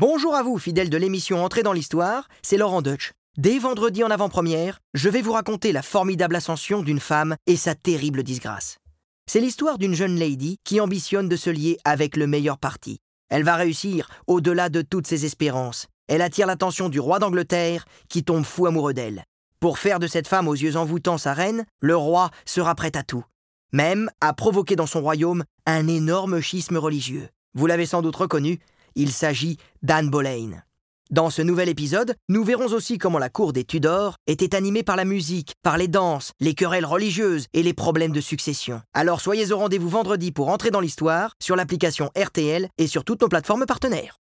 Bonjour à vous, fidèles de l'émission Entrée dans l'Histoire, c'est Laurent Deutsch. Dès vendredi en avant-première, je vais vous raconter la formidable ascension d'une femme et sa terrible disgrâce. C'est l'histoire d'une jeune lady qui ambitionne de se lier avec le meilleur parti. Elle va réussir au-delà de toutes ses espérances. Elle attire l'attention du roi d'Angleterre qui tombe fou amoureux d'elle. Pour faire de cette femme aux yeux envoûtants sa reine, le roi sera prêt à tout. Même à provoquer dans son royaume un énorme schisme religieux. Vous l'avez sans doute reconnu, il s'agit d'Anne Boleyn. Dans ce nouvel épisode, nous verrons aussi comment la cour des Tudors était animée par la musique, par les danses, les querelles religieuses et les problèmes de succession. Alors soyez au rendez-vous vendredi pour entrer dans l'histoire sur l'application RTL et sur toutes nos plateformes partenaires.